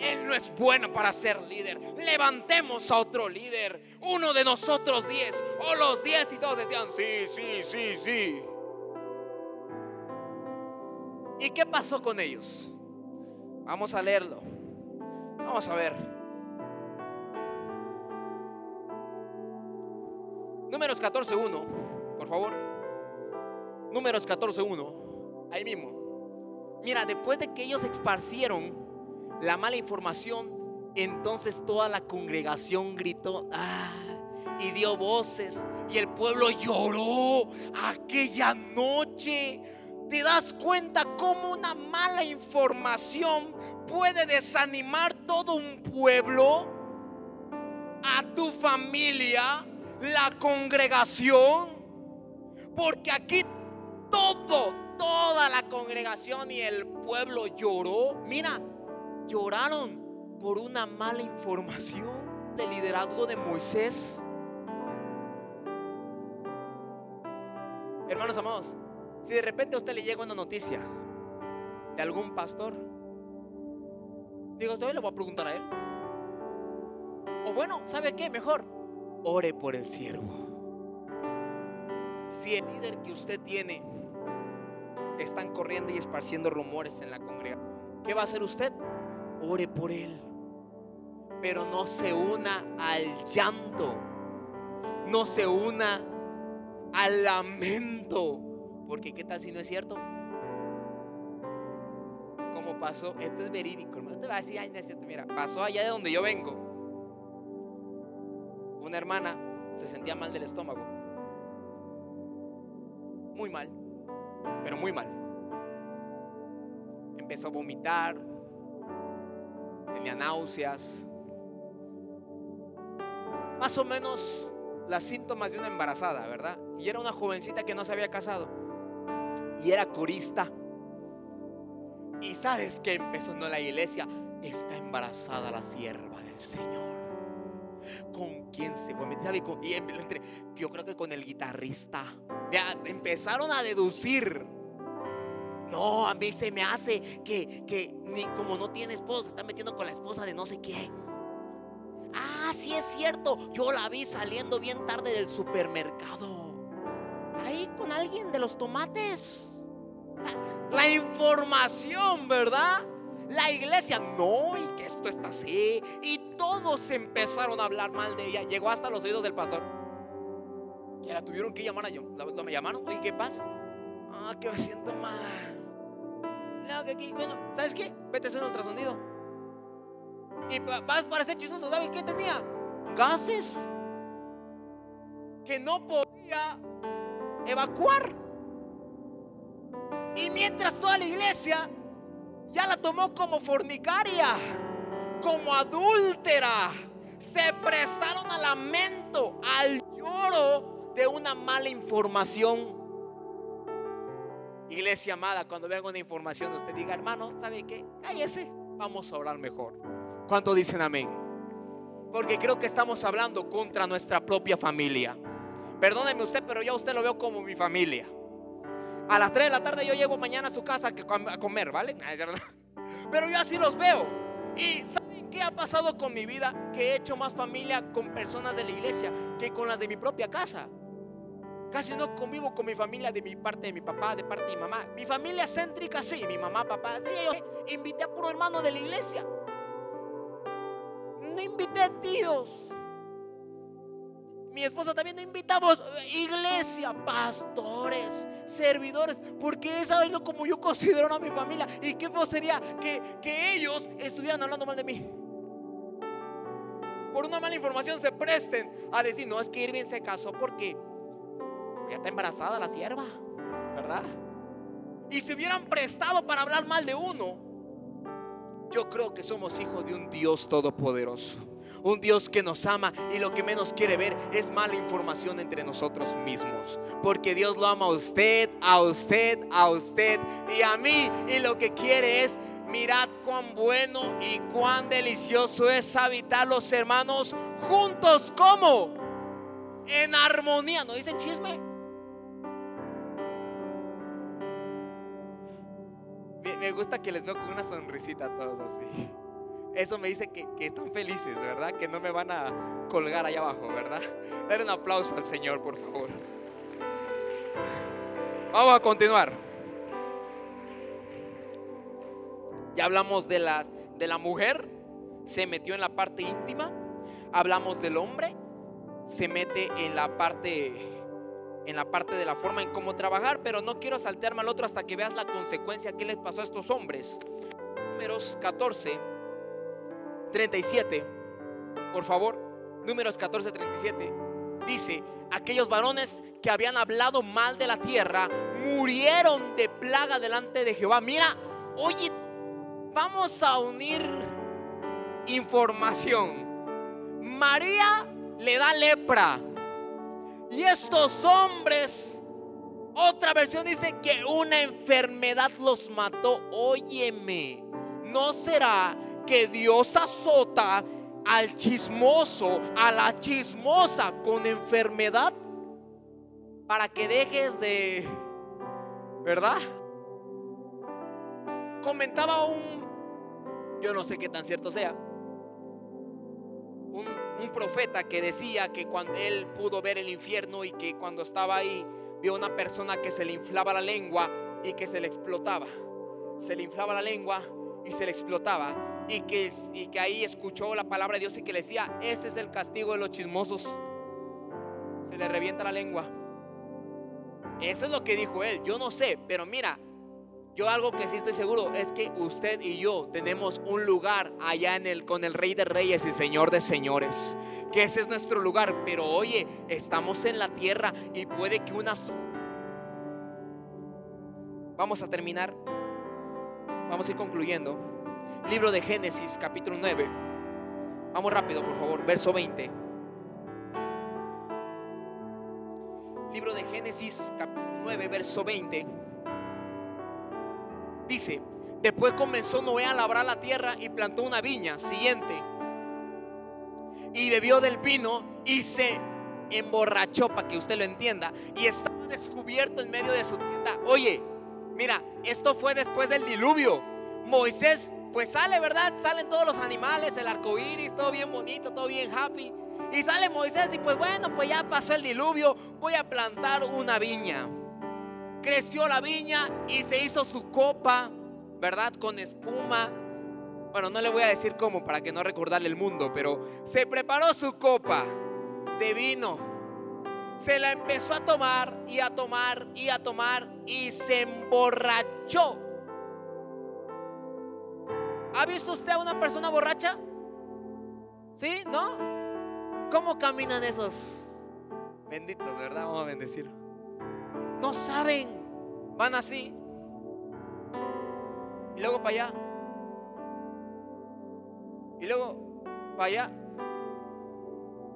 Él no es bueno para ser líder. Levantemos a otro líder. Uno de nosotros diez. O los diez y todos decían, sí, sí, sí, sí. ¿Y qué pasó con ellos? Vamos a leerlo. Vamos a ver. Números 14.1, por favor. Números 14.1, ahí mismo. Mira, después de que ellos esparcieron la mala información, entonces toda la congregación gritó, ah, y dio voces, y el pueblo lloró aquella noche ¿Te das cuenta cómo una mala información puede desanimar todo un pueblo? A tu familia, la congregación. Porque aquí todo, toda la congregación y el pueblo lloró. Mira, lloraron por una mala información del liderazgo de Moisés. Hermanos amados, si de repente a usted le llega una noticia de algún pastor, digo, hoy le voy a preguntar a él. O bueno, ¿sabe qué? Mejor, ore por el siervo. Si el líder que usted tiene están corriendo y esparciendo rumores en la congregación, ¿qué va a hacer usted? Ore por él. Pero no se una al llanto. No se una al lamento porque qué tal si no es cierto. Como pasó, esto es verídico, hermano. Te va a decir, ay, no es cierto. Mira, pasó allá de donde yo vengo. Una hermana se sentía mal del estómago. Muy mal, pero muy mal. Empezó a vomitar, tenía náuseas. Más o menos las síntomas de una embarazada, ¿verdad? Y era una jovencita que no se había casado y era corista. Y sabes que empezó en la iglesia, está embarazada la sierva del Señor. ¿Con quién se fue? yo creo que con el guitarrista. Ya empezaron a deducir. No, a mí se me hace que, que ni, como no tiene esposa, se está metiendo con la esposa de no sé quién. Ah, sí es cierto. Yo la vi saliendo bien tarde del supermercado. Ahí con alguien de los tomates la información, ¿verdad? La iglesia, no, y que esto está así. Y todos empezaron a hablar mal de ella. Llegó hasta los oídos del pastor. Que la tuvieron que llamar a yo. ¿La, me llamaron? Oye, ¿qué pasa? Ah, que me siento mal. bueno, ¿sabes qué? Vete a hacer un ultrasonido. Y vas para ser chistoso, ¿sabes qué tenía? Gases. Que no podía evacuar. Y mientras toda la iglesia ya la tomó como fornicaria, como adúltera, se prestaron al lamento, al lloro de una mala información Iglesia amada, cuando venga una información, usted diga, hermano, ¿sabe qué? Cállese, vamos a orar mejor. ¿Cuánto dicen amén? Porque creo que estamos hablando contra nuestra propia familia. Perdóneme usted, pero yo a usted lo veo como mi familia. A las 3 de la tarde yo llego mañana a su casa a comer, ¿vale? Pero yo así los veo. Y ¿saben qué ha pasado con mi vida? Que he hecho más familia con personas de la iglesia que con las de mi propia casa. Casi no convivo con mi familia de mi parte de mi papá, de parte de mi mamá. Mi familia céntrica, sí, mi mamá, papá. Sí, invité a puro hermano de la iglesia. No invité a tíos. Mi esposa también no invitamos iglesia, pastores, servidores, porque es algo como yo considero a mi familia. Y qué feo sería que, que ellos estuvieran hablando mal de mí. Por una mala información se presten a decir, no, es que Irving se casó porque ya está embarazada la sierva, ¿verdad? Y si hubieran prestado para hablar mal de uno, yo creo que somos hijos de un Dios todopoderoso. Un Dios que nos ama y lo que menos quiere ver es mala información entre nosotros mismos. Porque Dios lo ama a usted, a usted, a usted y a mí. Y lo que quiere es, mirad cuán bueno y cuán delicioso es habitar los hermanos juntos. como En armonía. ¿No dicen chisme? Me, gusta que les veo con una sonrisita a todos así. Eso me dice que, están felices, ¿verdad? Que no me van a colgar allá abajo, ¿verdad? Dar un aplauso al Señor, por favor. Vamos a continuar. Ya hablamos de, las, de la mujer, se metió en la parte íntima. Hablamos del hombre, se mete en la parte en la parte de la forma en cómo trabajar, pero no quiero saltearme al otro hasta que veas la consecuencia que les pasó a estos hombres. Números 14, 37, por favor, números 14, 37, dice, aquellos varones que habían hablado mal de la tierra murieron de plaga delante de Jehová. Mira, oye, vamos a unir información. María le da lepra y estos hombres, otra versión dice que una enfermedad los mató. Óyeme, ¿no será que Dios azota al chismoso, a la chismosa con enfermedad? Para que dejes de, ¿verdad? Comentaba un, yo no sé qué tan cierto sea, un, profeta que decía que cuando él pudo ver el infierno y que cuando estaba ahí vio una persona que se le inflaba la lengua y que se le explotaba. Se le inflaba la lengua y se le explotaba. Y que, y que ahí escuchó la palabra de Dios y que le decía, ese es el castigo de los chismosos. Se le revienta la lengua. Eso es lo que dijo él. Yo no sé, pero mira, yo algo que sí estoy seguro es que usted y yo tenemos un lugar allá en el con el Rey de Reyes y Señor de Señores. Que ese es nuestro lugar, pero oye, estamos en la tierra y puede que unas Vamos a terminar. Vamos a ir concluyendo. Libro de Génesis, capítulo 9. Vamos rápido, por favor, verso 20. Libro de Génesis, capítulo 9, verso 20. Dice, después comenzó Noé a labrar la tierra y plantó una viña. Siguiente. Y bebió del vino y se emborrachó, para que usted lo entienda. Y estaba descubierto en medio de su tienda. Oye, mira, esto fue después del diluvio. Moisés, pues sale, ¿verdad? Salen todos los animales, el arco iris, todo bien bonito, todo bien happy. Y sale Moisés y pues bueno, pues ya pasó el diluvio, voy a plantar una viña creció la viña y se hizo su copa, ¿verdad? Con espuma. Bueno, no le voy a decir cómo para que no recordarle el mundo, pero se preparó su copa de vino. Se la empezó a tomar y a tomar y a tomar y se emborrachó. ¿Ha visto usted a una persona borracha? ¿Sí? ¿No? ¿Cómo caminan esos benditos, verdad? Vamos a bendecir. No saben. Van así. Y luego para allá. Y luego para allá.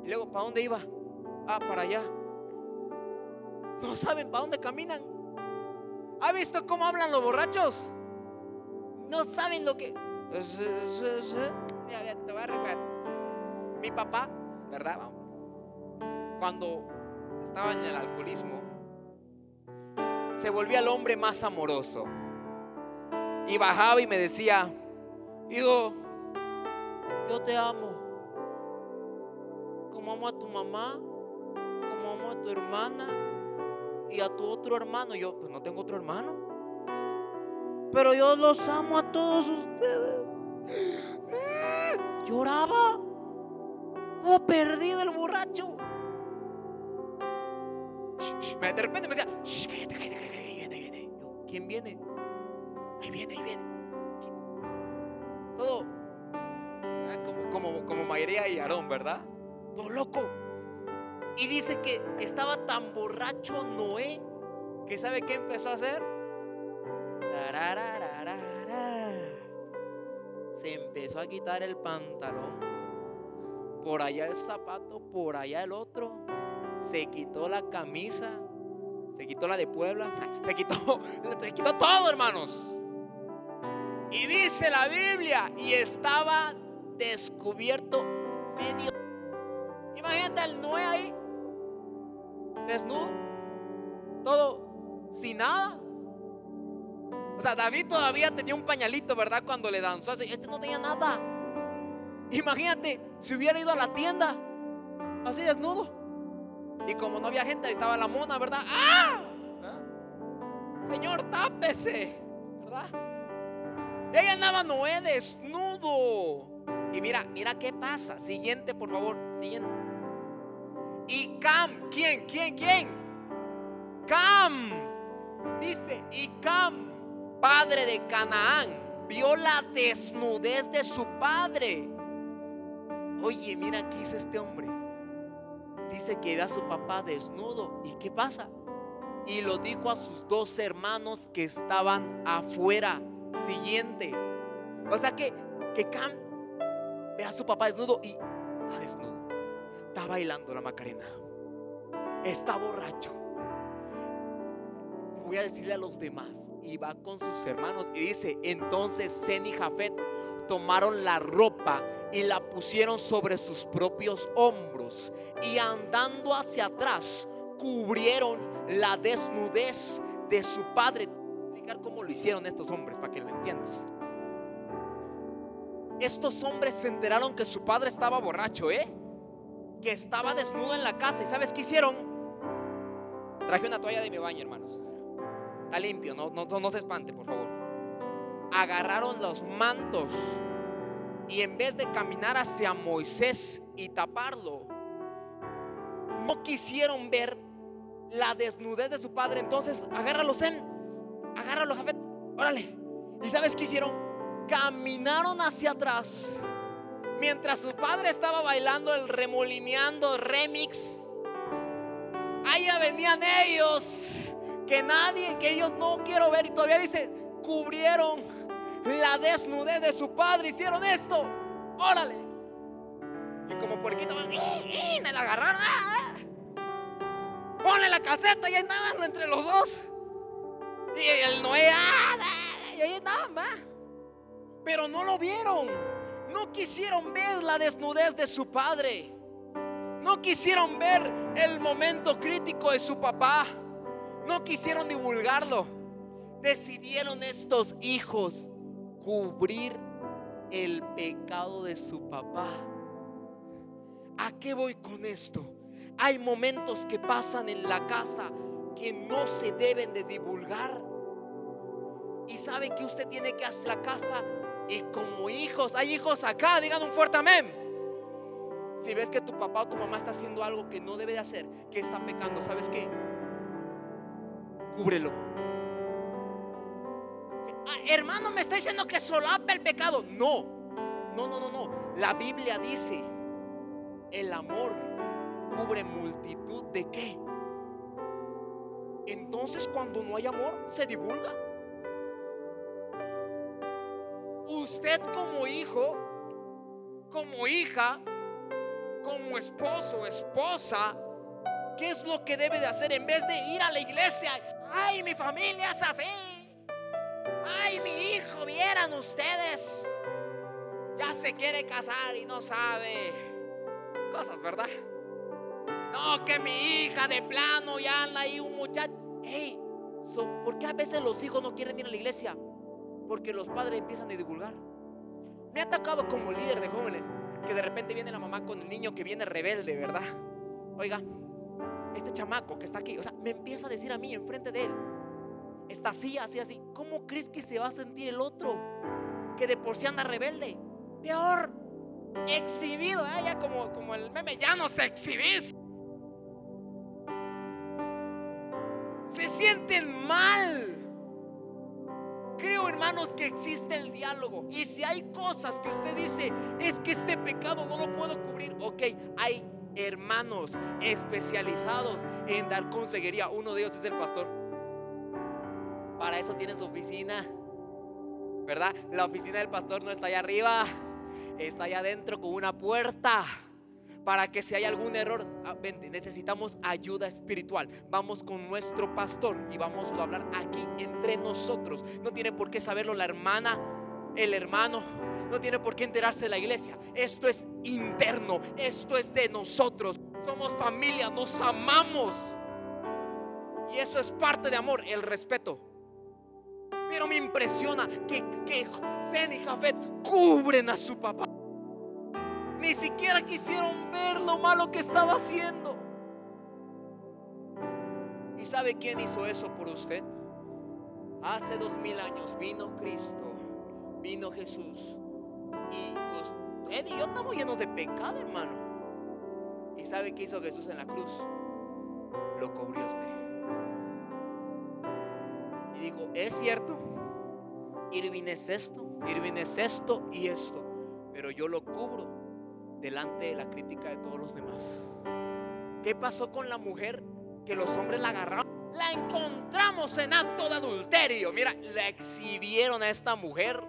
Y luego para dónde iba. Ah, para allá. No saben para dónde caminan. ¿Ha visto cómo hablan los borrachos? No saben lo que... Mi papá, ¿verdad? Cuando estaba en el alcoholismo, se volvía el hombre más amoroso. Y bajaba y me decía, hijo, yo te amo. Como amo a tu mamá, como amo a tu hermana y a tu otro hermano. Yo, pues no tengo otro hermano. Pero yo los amo a todos ustedes. Lloraba. Todo perdido el borracho. De repente me decía, cállate, cállate, cállate, viene, viene. ¿Quién viene? Ahí viene, ahí viene. Todo como, como, como María y Aarón, ¿verdad? Todo loco. Y dice que estaba tan borracho Noé que sabe qué empezó a hacer. Se empezó a quitar el pantalón. Por allá el zapato, por allá el otro. Se quitó la camisa. Se quitó la de Puebla. Se quitó, se quitó todo, hermanos. Y dice la Biblia, y estaba descubierto medio. Imagínate al Noé ahí, desnudo, todo sin nada. O sea, David todavía tenía un pañalito, ¿verdad? Cuando le danzó así. Este no tenía nada. Imagínate si hubiera ido a la tienda así desnudo. Y como no había gente, ahí estaba la mona, ¿verdad? ¡Ah! Señor, tápese, ¿verdad? Ella andaba Noé desnudo. Y mira, mira qué pasa. Siguiente, por favor. Siguiente. Y Cam, ¿quién? ¿Quién? ¿Quién? Cam. Dice, y Cam, padre de Canaán, vio la desnudez de su padre. Oye, mira qué hizo este hombre. Dice que ve a su papá desnudo. ¿Y qué pasa? Y lo dijo a sus dos hermanos que estaban afuera. Siguiente. O sea que, que Cam ve a su papá desnudo y está desnudo. Está bailando la Macarena. Está borracho. Voy a decirle a los demás. Y va con sus hermanos y dice, entonces Zen y Jafet tomaron la ropa y la pusieron sobre sus propios hombros. Y andando hacia atrás, cubrieron la desnudez de su padre. Explicar cómo lo hicieron estos hombres para que lo entiendas. Estos hombres se enteraron que su padre estaba borracho, ¿eh? Que estaba desnudo en la casa. ¿Y sabes qué hicieron? Traje una toalla de mi baño, hermanos. Está limpio, no, no, no se espante, por favor. Agarraron los mantos y en vez de caminar hacia Moisés y taparlo, no quisieron ver la desnudez de su padre. Entonces, agárralo, Zen, agárralo, Jafet, órale. ¿Y sabes qué hicieron? caminaron hacia atrás mientras su padre estaba bailando el remolineando remix. Allá venían ellos, que nadie, que ellos no quiero ver. Y todavía dice, cubrieron la desnudez de su padre, hicieron esto. Órale. Y como puerquito, me la agarraron. ¡ah! Ponle la calceta y ahí andaban entre los dos. Y el Noé, ¡ah! y ahí andaban, pero no lo vieron. No quisieron ver la desnudez de su padre. No quisieron ver el momento crítico de su papá. No quisieron divulgarlo. Decidieron estos hijos cubrir el pecado de su papá. ¿A qué voy con esto? Hay momentos que pasan en la casa que no se deben de divulgar. Y sabe que usted tiene que hacer la casa y como hijos, hay hijos acá, digan un fuerte amén. Si ves que tu papá o tu mamá está haciendo algo que no debe de hacer, que está pecando, ¿sabes qué? Cúbrelo. Ah, hermano, me está diciendo que solapa el pecado. No, no, no, no, no. La Biblia dice, el amor cubre multitud de qué. Entonces cuando no hay amor, se divulga. usted como hijo, como hija, como esposo, esposa, ¿qué es lo que debe de hacer en vez de ir a la iglesia? Ay, mi familia es así. Ay, mi hijo, vieran ustedes. Ya se quiere casar y no sabe. Cosas, ¿verdad? No, que mi hija de plano ya anda ahí un muchacho. Hey, ¿por qué a veces los hijos no quieren ir a la iglesia? Porque los padres empiezan a divulgar. Me ha atacado como líder de jóvenes que de repente viene la mamá con el niño que viene rebelde, ¿verdad? Oiga, este chamaco que está aquí, o sea, me empieza a decir a mí enfrente de él, está así, así, así. ¿Cómo crees que se va a sentir el otro? Que de por sí anda rebelde. Peor, exhibido, ¿eh? ya como, como el meme, ya no se exhibís. Se sienten mal. Creo, hermanos, que existe el diálogo. Y si hay cosas que usted dice, es que este pecado no lo puedo cubrir, ok, hay hermanos especializados en dar consejería. Uno de ellos es el pastor. Para eso tienen su oficina, ¿verdad? La oficina del pastor no está allá arriba, está allá adentro con una puerta. Para que si hay algún error, ah, necesitamos ayuda espiritual. Vamos con nuestro pastor y vamos a hablar aquí entre nosotros. No tiene por qué saberlo la hermana el hermano. No tiene por qué enterarse la iglesia. Esto es interno. Esto es de nosotros. Somos familia. Nos amamos. Y eso es parte de amor, el respeto. Pero me impresiona que, que Zen y Jafet cubren a su papá. Ni siquiera quisieron ver lo malo que estaba haciendo. ¿Y sabe quién hizo eso por usted? Hace dos mil años vino Cristo vino Jesús y usted y yo estamos llenos de pecado, hermano. ¿Y sabe qué hizo Jesús en la cruz? Lo cubrió usted. Y digo, es cierto, Irving es esto, Irving es esto y esto, pero yo lo cubro delante de la crítica de todos los demás. ¿Qué pasó con la mujer que los hombres la agarraron? La encontramos en acto de adulterio. Mira, la exhibieron a esta mujer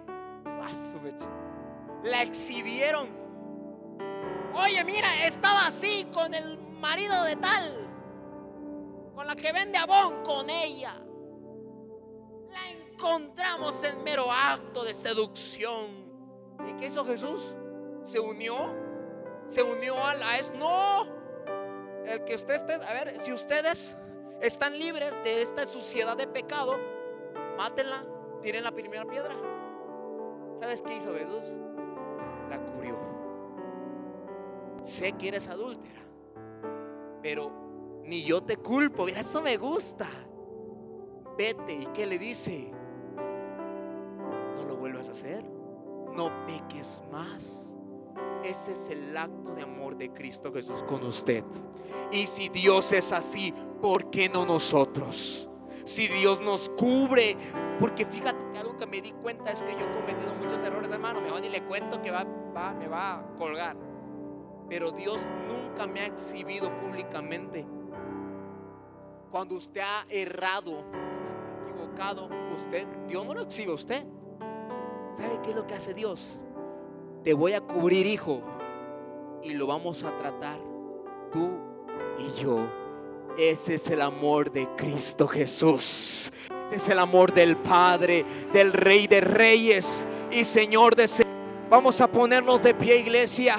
la exhibieron. Oye, mira, estaba así con el marido de tal, con la que vende abón con ella. La encontramos en mero acto de seducción. ¿Y qué hizo Jesús? ¿Se unió? ¿Se unió a la No. El que usted esté, a ver, si ustedes están libres de esta suciedad de pecado, mátenla, tiren la primera piedra. ¿Sabes qué hizo Jesús? La cubrió. Sé que eres adúltera, pero ni yo te culpo. Mira, eso me gusta. Vete. ¿Y qué le dice? No lo vuelvas a hacer. No peques más. Ese es el acto de amor de Cristo Jesús con usted. Y si Dios es así, ¿por qué no nosotros? Si Dios nos cubre, porque fíjate que algo que me di cuenta es que yo he cometido muchos errores, hermano. Me y le cuento que va, me va a colgar. Pero Dios nunca me ha exhibido públicamente. Cuando usted ha errado, usted, Dios no lo exhibe usted. ¿Sabe qué es lo que hace Dios? Te voy a cubrir, hijo, y lo vamos a tratar tú y yo. Ese es el amor de Cristo Jesús es el amor del Padre, del Rey de Reyes y Señor de Vamos a ponernos de pie, iglesia.